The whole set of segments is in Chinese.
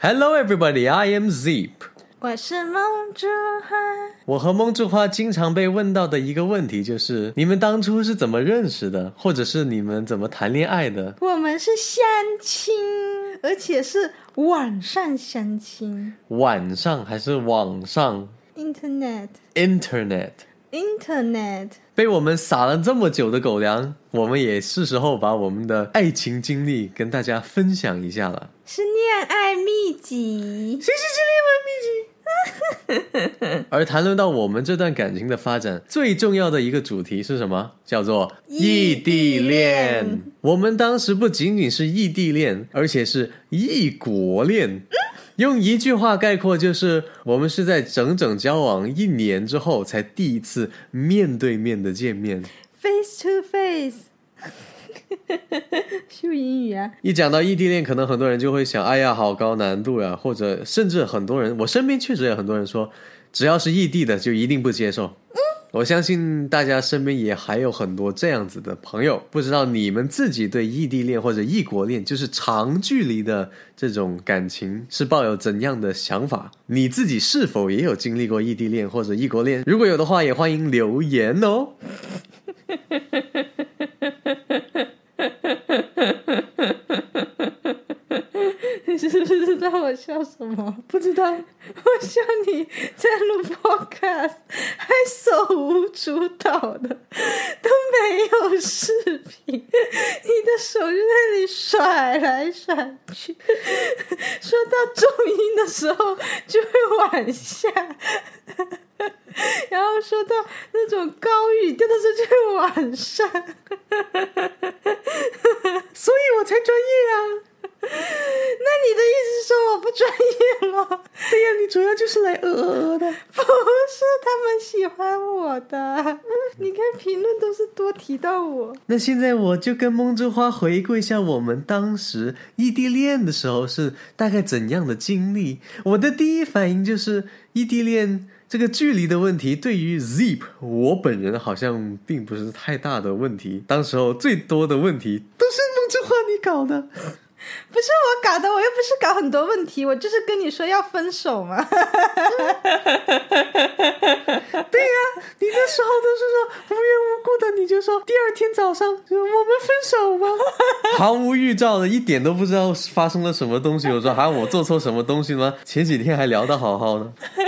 Hello, everybody. I am Zeep. 我是梦竹花。我和梦之花经常被问到的一个问题就是：你们当初是怎么认识的，或者是你们怎么谈恋爱的？我们是相亲，而且是网上相亲晚上还是网上，Internet。？Internet。Internet，被我们撒了这么久的狗粮，我们也是时候把我们的爱情经历跟大家分享一下了。是恋爱秘籍。谁是恋爱秘籍？而谈论到我们这段感情的发展，最重要的一个主题是什么？叫做异地恋。我们当时不仅仅是异地恋，而且是异国恋。用一句话概括，就是我们是在整整交往一年之后，才第一次面对面的见面。Face to face，秀英语啊，一讲到异地恋，可能很多人就会想，哎呀，好高难度呀，或者甚至很多人，我身边确实有很多人说，只要是异地的就一定不接受。我相信大家身边也还有很多这样子的朋友，不知道你们自己对异地恋或者异国恋，就是长距离的这种感情是抱有怎样的想法？你自己是否也有经历过异地恋或者异国恋？如果有的话，也欢迎留言哦。知不知道我笑什么？不知道。我笑你在录 Podcast 还手舞足蹈的，都没有视频，你的手就在那里甩来甩去，说到重音的时候就会往下，然后说到那种高语调的时候就会往上，所以我才专业啊。那你的意思是说我不专业了？对呀，你主要就是来呃呃呃的。不是他们喜欢我的，你看评论都是多提到我。那现在我就跟梦之花回顾一下我们当时异地恋的时候是大概怎样的经历。我的第一反应就是异地恋这个距离的问题，对于 Zip 我本人好像并不是太大的问题。当时候最多的问题都是梦之花你搞的。不是我搞的，我又不是搞很多问题，我就是跟你说要分手嘛。对呀、你那时候都是说无缘无故的，你就说第二天早上就我们分手吧，毫无预兆的，一点都不知道发生了什么东西。我说啊，我做错什么东西了吗？前几天还聊得好好的，因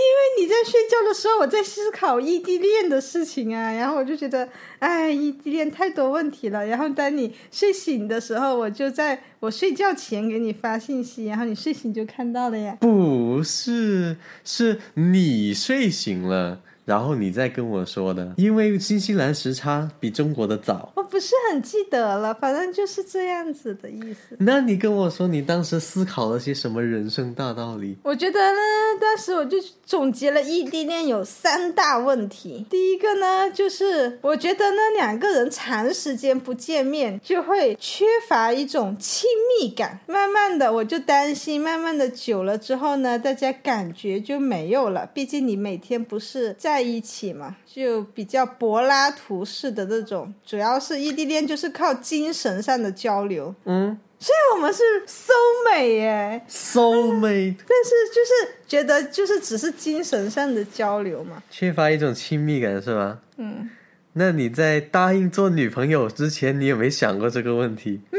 因为你在睡觉的时候，我在思考异地恋的事情啊，然后我就觉得，哎，异地恋太多问题了。然后当你睡醒的时候，我就在我睡觉前给你发信息，然后你睡醒就看到了呀。不是，是你睡醒了。然后你再跟我说的，因为新西兰时差比中国的早。我不是很记得了，反正就是这样子的意思。那你跟我说，你当时思考了些什么人生大道理？我觉得呢，当时我就总结了异地恋有三大问题。第一个呢，就是我觉得呢，两个人长时间不见面，就会缺乏一种亲密感。慢慢的，我就担心，慢慢的久了之后呢，大家感觉就没有了。毕竟你每天不是在一起嘛，就比较柏拉图式的那种。主要是异地恋就是靠精神上的交流，嗯所以我们是 soul 美耶。，soul mate，但是就是觉得就是只是精神上的交流嘛。缺乏一种亲密感是吗？嗯，那你在答应做女朋友之前，你有没有想过这个问题？没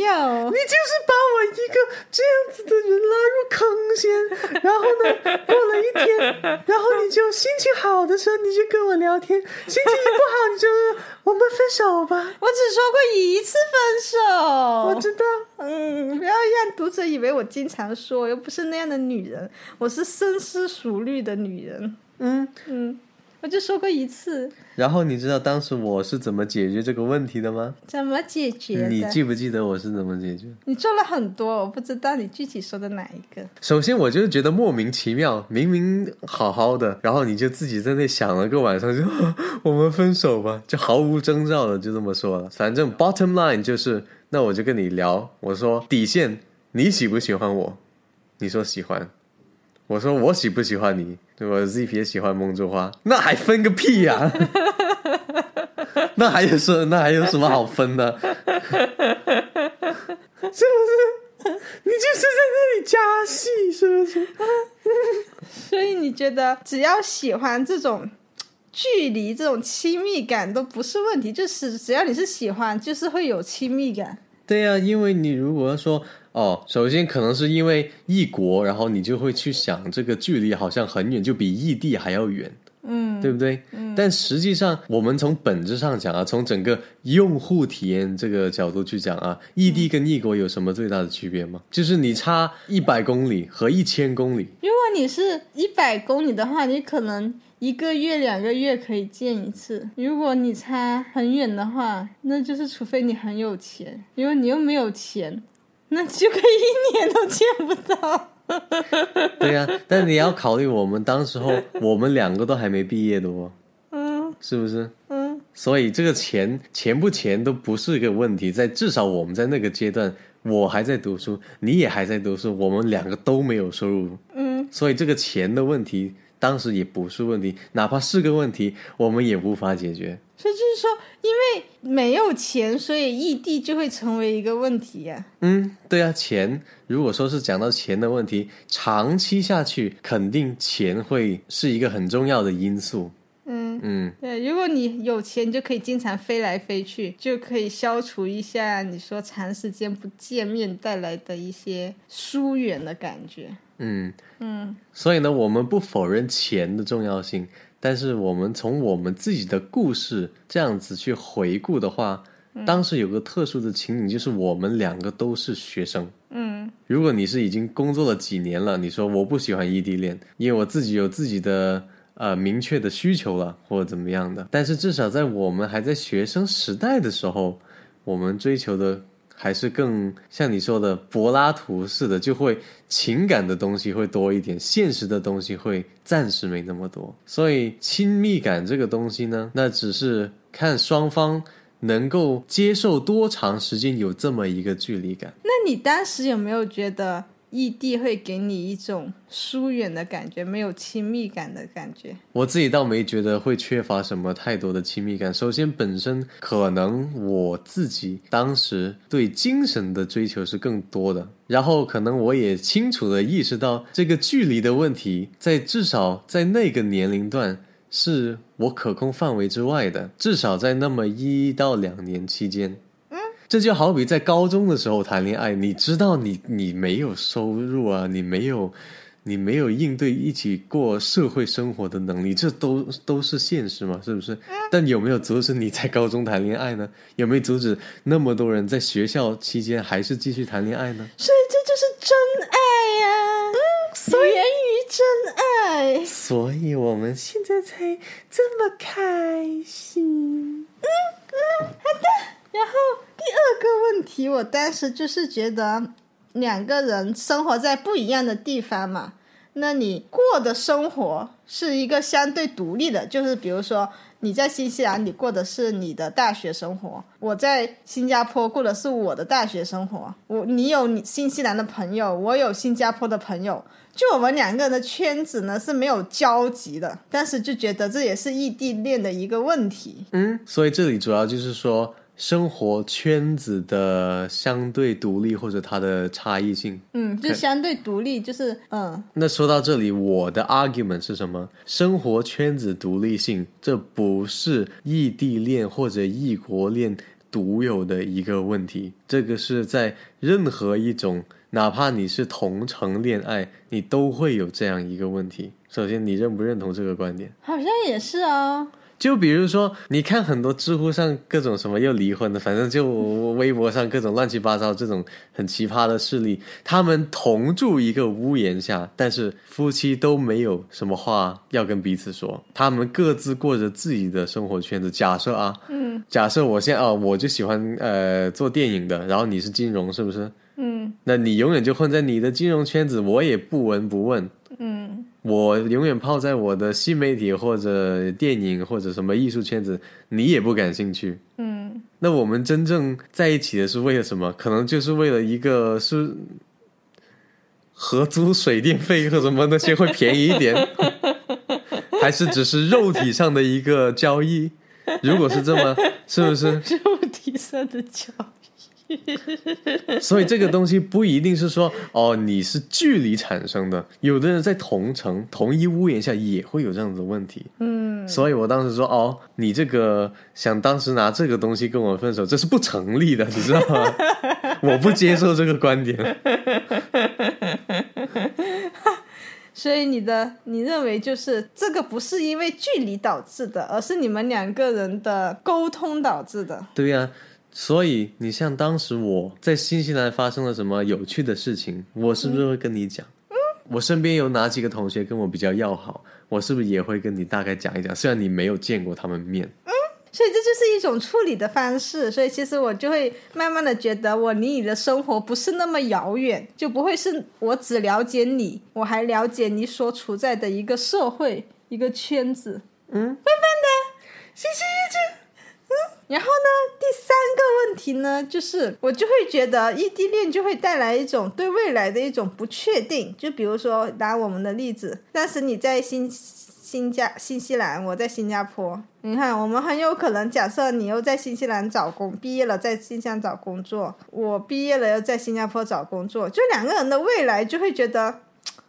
有你，就是把我一个这样子的人拉入坑先，然后呢，过了一天，然后你就心情好的时候你就跟我聊天，心情一不好你就说我们分手吧。我只说过一次分手。我知道，嗯，不要让读者以为我经常说，我又不是那样的女人，我是深思熟虑的女人。嗯。嗯，我就说过一次，然后你知道当时我是怎么解决这个问题的吗？怎么解决？你记不记得我是怎么解决？你做了很多，我不知道你具体说的哪一个。首先，我就是觉得莫名其妙，明明好好的，然后你就自己在那想了个晚上就，我们分手吧，就毫无征兆的就这么说了。反正 bottom line 就是，那我就跟你聊，我说底线，你喜不喜欢我？你说喜欢，我说我喜不喜欢你？我 Z 也喜欢梦之花，那还分个屁呀、那还有说，那还有什么好分的？是不是？你就是在那里加戏，是不是？所以你觉得只要喜欢这种距离、这种亲密感都不是问题，就是只要你是喜欢，就是会有亲密感。对呀、因为你如果说哦，首先可能是因为异国，然后你就会去想这个距离好像很远，就比异地还要远。嗯对不对？但实际上，我们从本质上讲啊，从整个用户体验这个角度去讲啊，异地跟异国有什么最大的区别吗？就是你差一百公里和一千公里，如果你是一百公里的话，你可能一个月、两个月可以见一次；如果你差很远的话，那就是除非你很有钱，如果你又没有钱，那就可以一年都见不到。对呀、但你要考虑，我们当时候我们两个都还没毕业的哦，嗯。是不是？嗯。所以这个钱钱不钱都不是一个问题，在至少我们在那个阶段，我还在读书，你也还在读书，我们两个都没有收入，嗯，所以这个钱的问题当时也不是问题，哪怕是个问题，我们也无法解决。所以就是说，因为没有钱，所以异地就会成为一个问题呀、嗯，对啊，钱如果说是讲到钱的问题，长期下去，肯定钱会是一个很重要的因素。嗯。嗯，对，如果你有钱，你就可以经常飞来飞去，就可以消除一下你说长时间不见面带来的一些疏远的感觉。嗯，嗯所以呢，我们不否认钱的重要性，但是我们从我们自己的故事这样子去回顾的话，当时有个特殊的情景，就是我们两个都是学生。嗯如果你是已经工作了几年了，你说我不喜欢异地恋，因为我自己有自己的呃明确的需求了，或者怎么样的。但是至少在我们还在学生时代的时候，我们追求的还是更像你说的柏拉图式的，就会情感的东西会多一点，现实的东西会暂时没那么多。所以亲密感这个东西呢，那只是看双方。能够接受多长时间有这么一个距离感？那你当时有没有觉得异地会给你一种疏远的感觉，没有亲密感的感觉？我自己倒没觉得会缺乏什么太多的亲密感。首先，本身可能我自己当时对精神的追求是更多的，然后可能我也清楚的意识到这个距离的问题，在至少在那个年龄段是我可控范围之外的，至少在那么一到两年期间。这就好比在高中的时候谈恋爱，你知道你你没有收入啊，你没有你没有应对一起过社会生活的能力，这都都是现实嘛，是不是？但有没有阻止你在高中谈恋爱呢？有没有阻止那么多人在学校期间还是继续谈恋爱呢？所以这就是真爱呀、嗯，源于真爱。所以我们现在才这么开心。嗯嗯，好的然后第二个问题，我当时就是觉得两个人生活在不一样的地方嘛，那你过的生活是一个相对独立的，就是比如说你在新西兰，你过的是你的大学生活；我在新加坡过的是我的大学生活。我你有你新西兰的朋友，我有新加坡的朋友，就我们两个人的圈子呢是没有交集的，但是就觉得这也是异地恋的一个问题。嗯，所以这里主要就是说生活圈子的相对独立或者它的差异性。嗯，就相对独立，就是嗯那说到这里，我的 argument 是什么？生活圈子独立性，这不是异地恋或者异国恋独有的一个问题，这个是在任何一种，哪怕你是同城恋爱，你都会有这样一个问题。首先，你认不认同这个观点？好像也是哦。就比如说，你看很多知乎上各种什么又离婚的，反正就微博上各种乱七八糟这种很奇葩的事例，他们同住一个屋檐下，但是夫妻都没有什么话要跟彼此说，他们各自过着自己的生活圈子。假设啊，嗯假设我现在啊，我就喜欢呃做电影的，然后你是金融，是不是？嗯那你永远就混在你的金融圈子，我也不闻不问。嗯我永远泡在我的新媒体或者电影或者什么艺术圈子，你也不感兴趣。嗯那我们真正在一起的是为了什么？可能就是为了一个是合租水电费和什么那些会便宜一点，还是只是肉体上的一个交易？如果是这么，是不是？肉体上的交易。所以这个东西不一定是说哦，你是距离产生的，有的人在同城同一屋檐下也会有这样子的问题。嗯，所以我当时说哦，你这个想当时拿这个东西跟我分手，这是不成立的，你知道吗？我不接受这个观点。所以你的你认为就是这个不是因为距离导致的，而是你们两个人的沟通导致的。对呀、所以你像当时我在新西兰发生了什么有趣的事情，我是不是会跟你讲？嗯我身边有哪几个同学跟我比较要好，我是不是也会跟你大概讲一讲？虽然你没有见过他们面，所以这就是一种处理的方式。所以其实我就会慢慢的觉得，我离你的生活不是那么遥远，就不会是我只了解你，我还了解你所处在的一个社会、一个圈子。嗯，慢慢的，谢谢一直。嗯，然后呢，第三个问题呢，就是我就会觉得异地恋就会带来一种对未来的一种不确定。就比如说拿我们的例子，当时你在新新加新西兰，我在新加坡。你看，我们很有可能假设你又在新西兰找工，毕业了在新疆找工作，我毕业了又在新加坡找工作，就两个人的未来就会觉得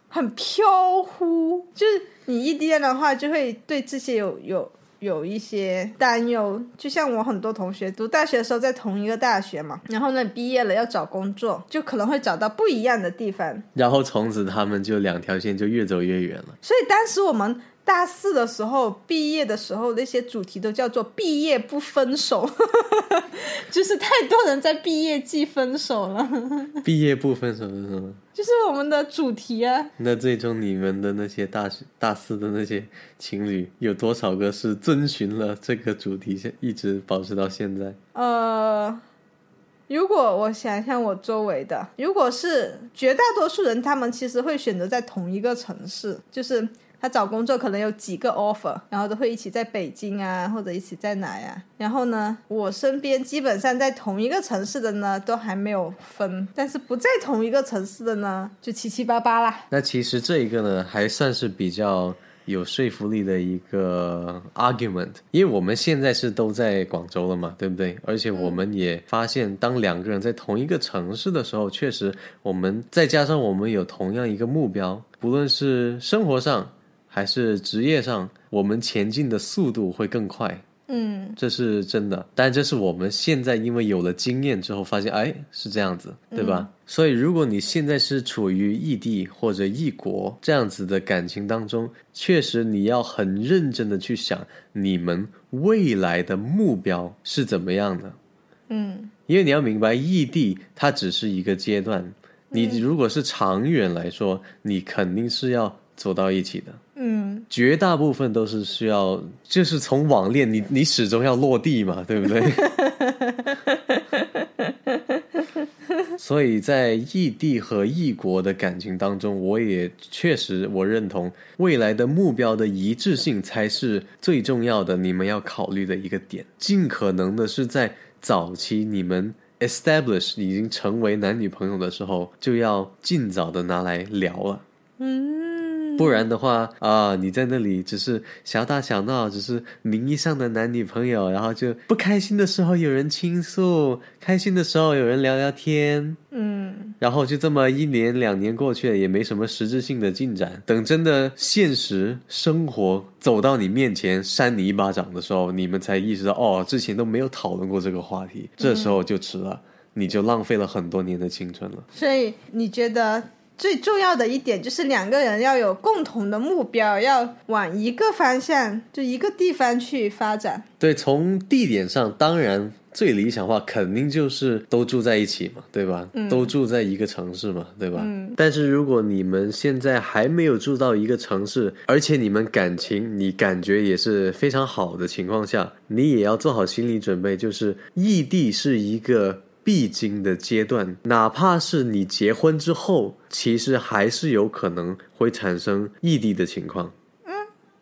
很飘忽。就是你异地恋的话，就会对这些有有有一些担忧。就像我很多同学读大学的时候在同一个大学嘛，然后呢毕业了要找工作，就可能会找到不一样的地方。然后从此他们就两条线就越走越远了。所以当时我们大四的时候，毕业的时候，那些主题都叫做“毕业不分手”，就是太多人在毕业季分手了，毕业不分手是什么？就是我们的主题啊。那最终你们的那些大学大四的那些情侣，有多少个是遵循了这个主题，现一直保持到现在？呃，如果我想想我周围的，如果是绝大多数人，他们其实会选择在同一个城市，就是他找工作可能有几个 offer，然后都会一起在北京啊，或者一起在哪呀、然后呢，我身边基本上在同一个城市的呢，都还没有分，但是不在同一个城市的呢，就七七八八啦。那其实这一个呢，还算是比较有说服力的一个 argument，因为我们现在是都在广州了嘛，对不对？而且我们也发现，当两个人在同一个城市的时候，确实我们再加上我们有同样一个目标，不论是生活上还是职业上，我们前进的速度会更快。嗯。这是真的，但这是我们现在因为有了经验之后发现，哎，是这样子，对吧？所以，如果你现在是处于异地或者异国这样子的感情当中，确实你要很认真的去想你们未来的目标是怎么样的，嗯。因为你要明白，异地它只是一个阶段，你如果是长远来说，你肯定是要走到一起的。嗯绝大部分都是需要，就是从网恋，你你始终要落地嘛，对不对？所以在异地和异国的感情当中，我也确实我认同，未来的目标的一致性才是最重要的，你们要考虑的一个点。尽可能的是在早期你们 establish 已经成为男女朋友的时候，就要尽早的拿来聊了。嗯，不然的话啊，你在那里只是小打小闹，只是名义上的男女朋友，然后就不开心的时候有人倾诉，开心的时候有人聊聊天，嗯然后就这么一年两年过去了，也没什么实质性的进展。等真的现实生活走到你面前扇你一巴掌的时候，你们才意识到哦，之前都没有讨论过这个话题，这时候就迟了，你就浪费了很多年的青春了。所以你觉得最重要的一点就是两个人要有共同的目标，要往一个方向，就一个地方去发展。对，从地点上，当然最理想化肯定就是都住在一起嘛，对吧？都住在一个城市嘛，对吧？但是如果你们现在还没有住到一个城市，而且你们感情你感觉也是非常好的情况下，你也要做好心理准备，就是异地是一个。必经的阶段，哪怕是你结婚之后，其实还是有可能会产生异地的情况。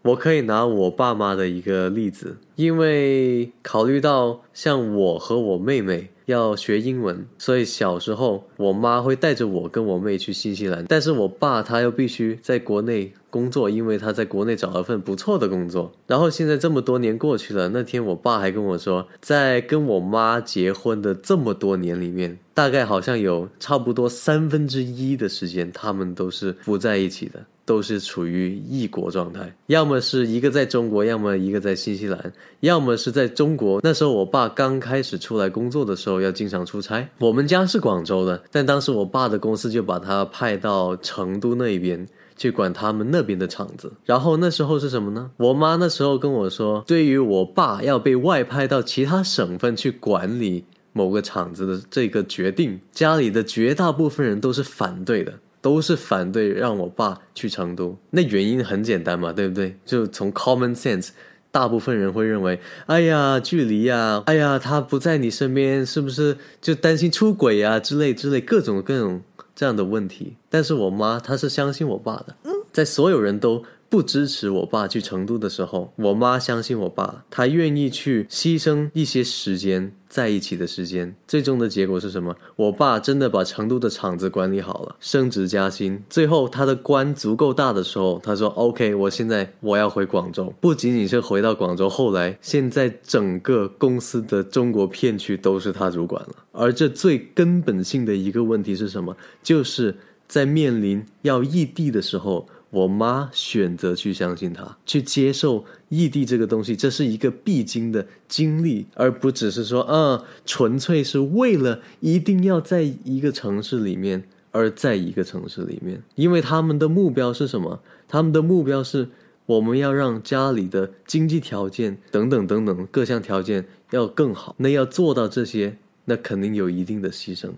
我可以拿我爸妈的一个例子，因为考虑到像我和我妹妹要学英文，所以小时候我妈会带着我跟我妹去新西兰，但是我爸他又必须在国内工作，因为他在国内找了份不错的工作。然后现在这么多年过去了，那天我爸还跟我说，在跟我妈结婚的这么多年里面，大概好像有差不多三分之一的时间，他们都是不在一起的。都是处于异国状态，要么是一个在中国，要么一个在新西兰，要么是在中国。那时候我爸刚开始出来工作的时候，要经常出差。我们家是广州的，但当时我爸的公司就把他派到成都那边去管他们那边的厂子。然后那时候是什么呢？我妈那时候跟我说，对于我爸要被外派到其他省份去管理某个厂子的这个决定，家里的绝大部分人都是反对的。都是反对让我爸去成都，那原因很简单嘛，对不对？就从 common sense，大部分人会认为，哎呀，距离呀，哎呀，他不在你身边，是不是就担心出轨啊之类之类各种各种这样的问题？但是我妈她是相信我爸的，在所有人都。不支持我爸去成都的时候，我妈相信我爸，她愿意去牺牲一些时间在一起的时间。最终的结果是什么？我爸真的把成都的厂子管理好了，升职加薪。最后他的官足够大的时候，他说：“OK，我现在我要回广州。”不仅仅是回到广州，后来现在整个公司的中国片区都是他主管了。而这最根本性的一个问题是什么？就是在面临要异地的时候。我妈选择去相信他，去接受异地这个东西，这是一个必经的经历，而不只是说，嗯，纯粹是为了一定要在一个城市里面，而在一个城市里面，因为他们的目标是什么？他们的目标是我们要让家里的经济条件等等等等各项条件要更好。那要做到这些，那肯定有一定的牺牲。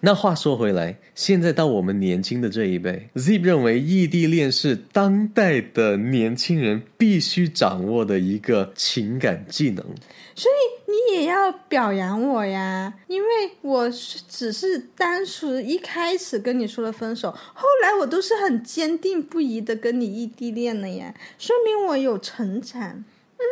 那话说回来，现在到我们年轻的这一辈，Zip 认为异地恋是当代的年轻人必须掌握的一个情感技能。所以你也要表扬我呀，因为我是只是单纯一开始跟你说了分手，后来我都是很坚定不移的跟你异地恋了呀，说明我有成长。嗯，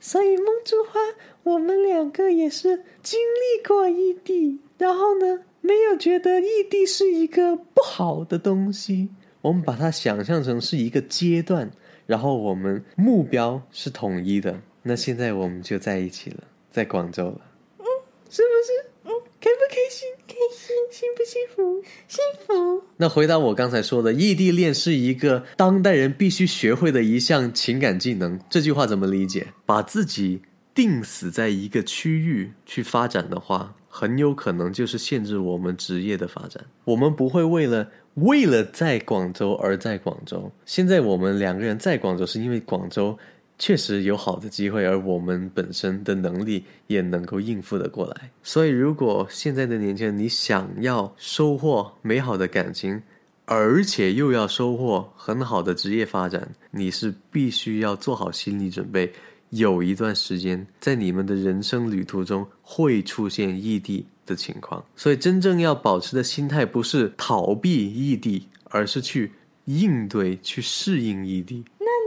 所以梦珠花，我们两个也是经历过异地，然后呢？没有觉得异地是一个不好的东西，我们把它想象成是一个阶段，然后我们目标是统一的。那现在我们就在一起了，在广州了，嗯，是不是？嗯，开不开心？开心，幸不幸福？幸福。那回答我刚才说的，异地恋是一个当代人必须学会的一项情感技能，这句话怎么理解？把自己定死在一个区域去发展的话。很有可能就是限制我们职业的发展。我们不会为了为了在广州而在广州。现在我们两个人在广州，是因为广州确实有好的机会，而我们本身的能力也能够应付的过来。所以，如果现在的年轻人你想要收获美好的感情，而且又要收获很好的职业发展，你是必须要做好心理准备。有一段时间，在你们的人生旅途中会出现异地的情况，所以真正要保持的心态不是逃避异地，而是去应对、去适应异地。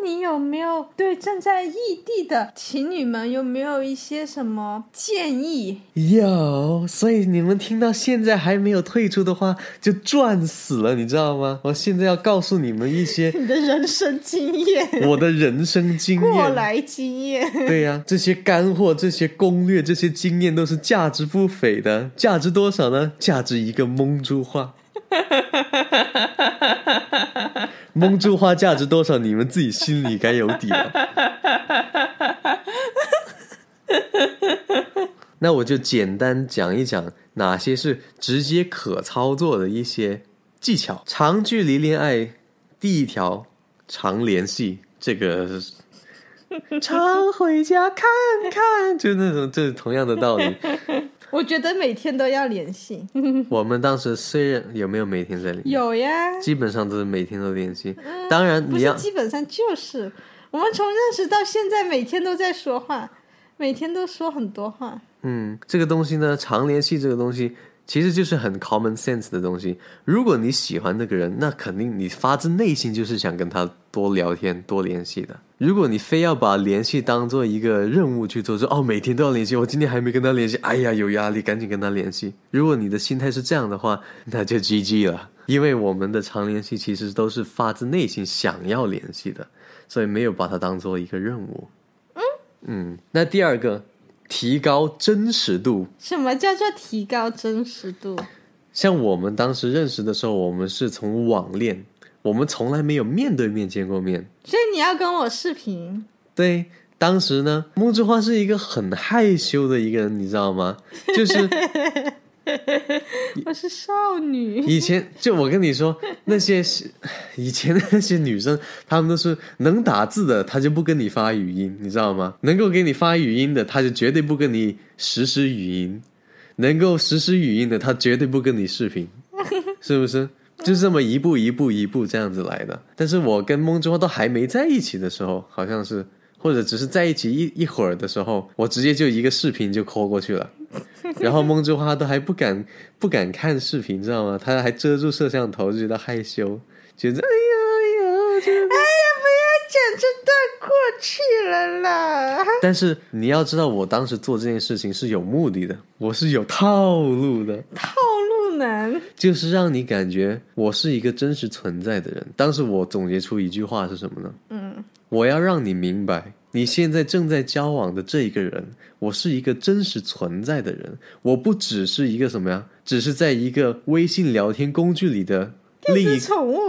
你有没有对正在异地的情侣们有没有一些什么建议？有，所以你们听到现在还没有退出的话，就赚死了，你知道吗？我现在要告诉你们一些 你的人生经验，我的人生经验，过来经验。对呀，这些干货、这些攻略、这些经验都是价值不菲的，价值多少呢？价值一个蒙珠话。蒙珠花价值多少？你们自己心里该有底了。那我就简单讲一讲哪些是直接可操作的一些技巧。长距离恋爱第一条，常联系，这个常回家看看，就那种，这是同样的道理。我觉得每天都要联系。我们当时虽然有没有每天在联系？有呀，基本上都是每天都联系。当然，你要基本上就是我们从认识到现在，每天都在说话，每天都说很多话。嗯，这个东西呢，常联系这个东西其实就是很 common sense 的东西。如果你喜欢那个人，那肯定你发自内心就是想跟他多聊天、多联系的。如果你非要把联系当做一个任务去做，说哦每天都要联系，我今天还没跟他联系，哎呀有压力，赶紧跟他联系。如果你的心态是这样的话，那就 GG 了，因为我们的常联系其实都是发自内心想要联系的，所以没有把它当做一个任务。嗯嗯，那第二个，提高真实度。什么叫做提高真实度？像我们当时认识的时候，我们是从网恋。我们从来没有面对面见过面，所以你要跟我视频。对，当时呢，木之花是一个很害羞的一个人，你知道吗？就是 我是少女。以前就我跟你说，那些以前的那些女生，她们都是能打字的，她就不跟你发语音，你知道吗？能够给你发语音的，她就绝对不跟你实时语音；能够实时语音的，她绝对不跟你视频，是不是？就这么一步一步一步这样子来的，但是我跟梦之花都还没在一起的时候，好像是或者只是在一起一一会儿的时候，我直接就一个视频就 call 过去了，然后梦之花都还不敢 不敢看视频，知道吗？他还遮住摄像头，就觉得害羞，觉得哎呀哎呀，哎呀不要讲这段过去了啦。但是你要知道，我当时做这件事情是有目的的，我是有套路的。套路男就是让你感觉我是一个真实存在的人。当时我总结出一句话是什么呢？嗯，我要让你明白，你现在正在交往的这一个人，我是一个真实存在的人。我不只是一个什么呀？只是在一个微信聊天工具里的另一宠物。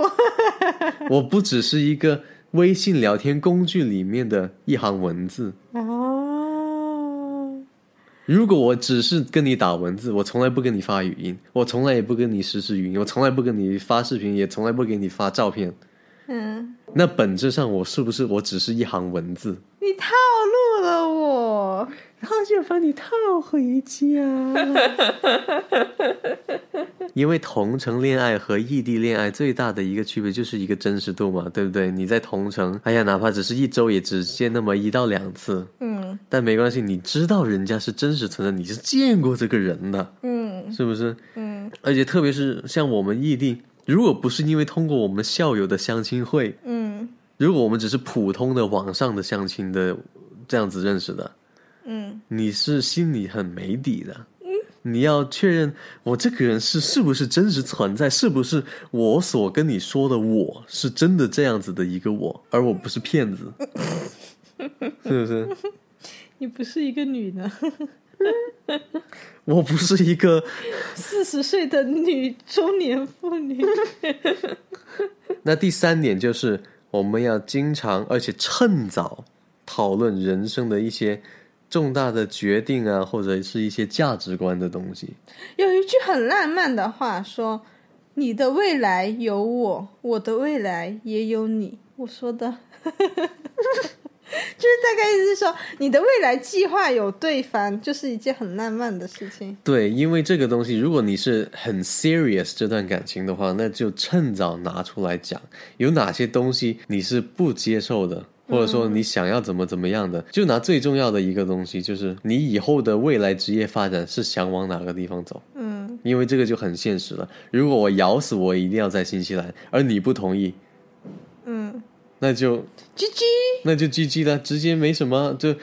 我不只是一个微信聊天工具里面的一行文字。哦，如果我只是跟你打文字，我从来不跟你发语音，我从来也不跟你实时语音，我从来不跟你发视频，也从来不给你发照片。嗯，那本质上我是不是我只是一行文字？你套路了我，然后就把你套回家。因为同城恋爱和异地恋爱最大的一个区别就是一个真实度嘛，对不对？你在同城，哎呀，哪怕只是一周，也只见那么一到两次，嗯但没关系，你知道人家是真实存在，你是见过这个人的，嗯是不是？嗯而且特别是像我们异地，如果不是因为通过我们校友的相亲会，嗯如果我们只是普通的网上的相亲的这样子认识的，嗯，你是心里很没底的。你要确认我这个人是是不是真实存在，是不是我所跟你说的我是真的这样子的一个我，而我不是骗子，是不是？你不是一个女的，我不是一个四十岁的女中年妇女。那第三点就是我们要经常而且趁早讨论人生的一些重大的决定啊，或者是一些价值观的东西。有一句很浪漫的话说：“你的未来有我，我的未来也有你。”我说的，就是大概意思是说，你的未来计划有对方，就是一件很浪漫的事情。对，因为这个东西，如果你是很 serious 这段感情的话，那就趁早拿出来讲，有哪些东西你是不接受的。或者说你想要怎么怎么样的，就拿最重要的一个东西，就是你以后的未来职业发展是想往哪个地方走。嗯因为这个就很现实了。如果我咬死我一定要在新西兰，而你不同意，嗯那就，G G，那就 GG 了，直接没什么，就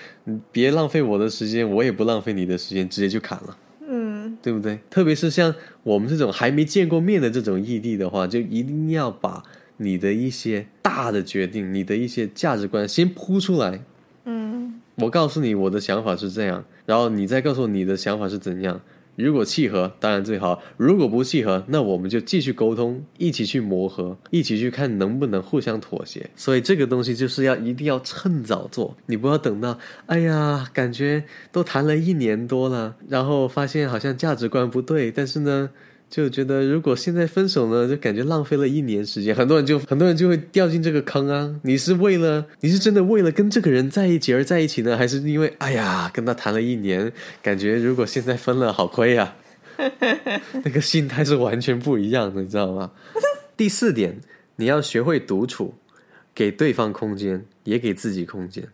别浪费我的时间，我也不浪费你的时间，直接就砍了，嗯对不对？特别是像我们这种还没见过面的这种异地的话，就一定要把你的一些大的决定、你的一些价值观先铺出来。嗯我告诉你我的想法是这样，然后你再告诉我你的想法是怎样。如果契合，当然最好；如果不契合，那我们就继续沟通，一起去磨合，一起去看能不能互相妥协。所以这个东西就是要一定要趁早做，你不要等到，哎呀，感觉都谈了一年多了，然后发现好像价值观不对，但是呢。就觉得如果现在分手呢，就感觉浪费了一年时间，很多人就很多人就会掉进这个坑啊。你是为了你是真的为了跟这个人在一起而在一起呢，还是因为哎呀跟他谈了一年，感觉如果现在分了好亏呀、那个心态是完全不一样的，你知道吗？第四点，你要学会独处，给对方空间，也给自己空间。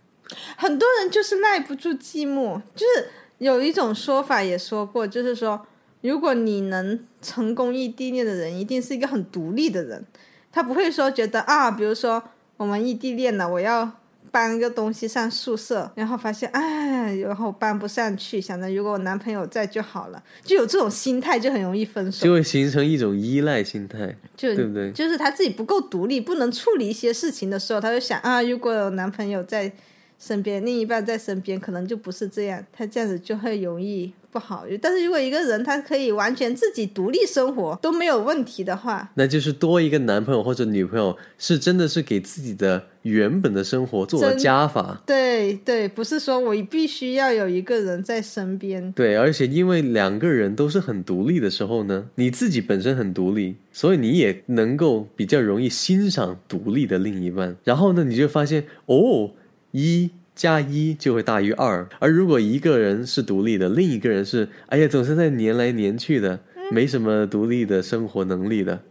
很多人就是耐不住寂寞，就是有一种说法也说过，就是说，如果你能成功异地恋的人，一定是一个很独立的人，他不会说觉得啊，比如说我们异地恋了，我要搬个东西上宿舍，然后发现哎，然后搬不上去，想着如果我男朋友在就好了，就有这种心态，就很容易分手就。会形成一种依赖心态，就对不对就是他自己不够独立，不能处理一些事情的时候，他就想啊，如果有男朋友在身边，另一半在身边，可能就不是这样，他这样子就会容易不好。但是如果一个人他可以完全自己独立生活都没有问题的话，那就是多一个男朋友或者女朋友，是真的是给自己的原本的生活做了加法。对对，不是说我必须要有一个人在身边。对，而且因为两个人都是很独立的时候呢，你自己本身很独立，所以你也能够比较容易欣赏独立的另一半。然后呢，你就发现哦，一加一就会大于二。而如果一个人是独立的，另一个人是哎呀总是在黏来黏去的，没什么独立的生活能力的，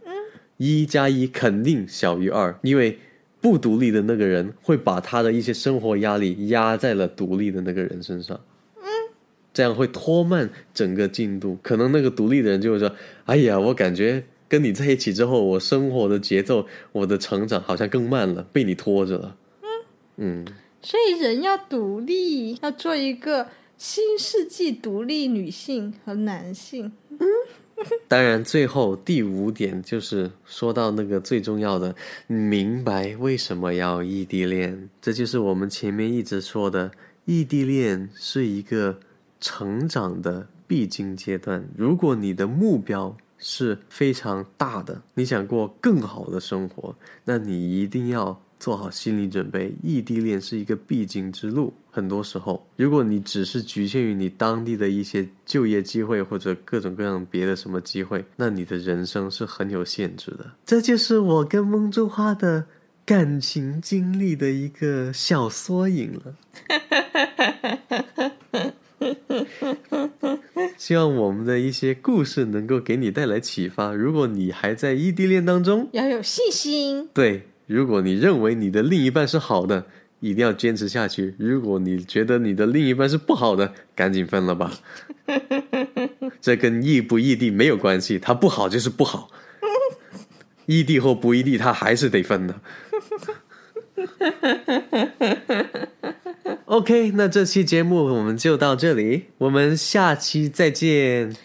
一加一肯定小于二，因为。不独立的那个人会把他的一些生活压力压在了独立的那个人身上。这样会拖慢整个进度。可能那个独立的人就会说：“哎呀，我感觉跟你在一起之后，我生活的节奏，我的成长好像更慢了，被你拖着了。”嗯所以人要独立，要做一个新世纪独立女性和男性。嗯当然，最后第五点就是说到那个最重要的，明白为什么要异地恋。这就是我们前面一直说的，异地恋是一个成长的必经阶段。如果你的目标是非常大的，你想过更好的生活，那你一定要做好心理准备。异地恋是一个必经之路。很多时候，如果你只是局限于你当地的一些就业机会或者各种各样别的什么机会，那你的人生是很有限制的。这就是我跟梦珠花的感情经历的一个小缩影了。希望我们的一些故事能够给你带来启发。如果你还在异地恋当中，要有信心。对，如果你认为你的另一半是好的，一定要坚持下去；如果你觉得你的另一半是不好的，赶紧分了吧。这跟异不异地没有关系，他不好就是不好，异地或不异地，他还是得分的。OK，那这期节目我们就到这里，我们下期再见。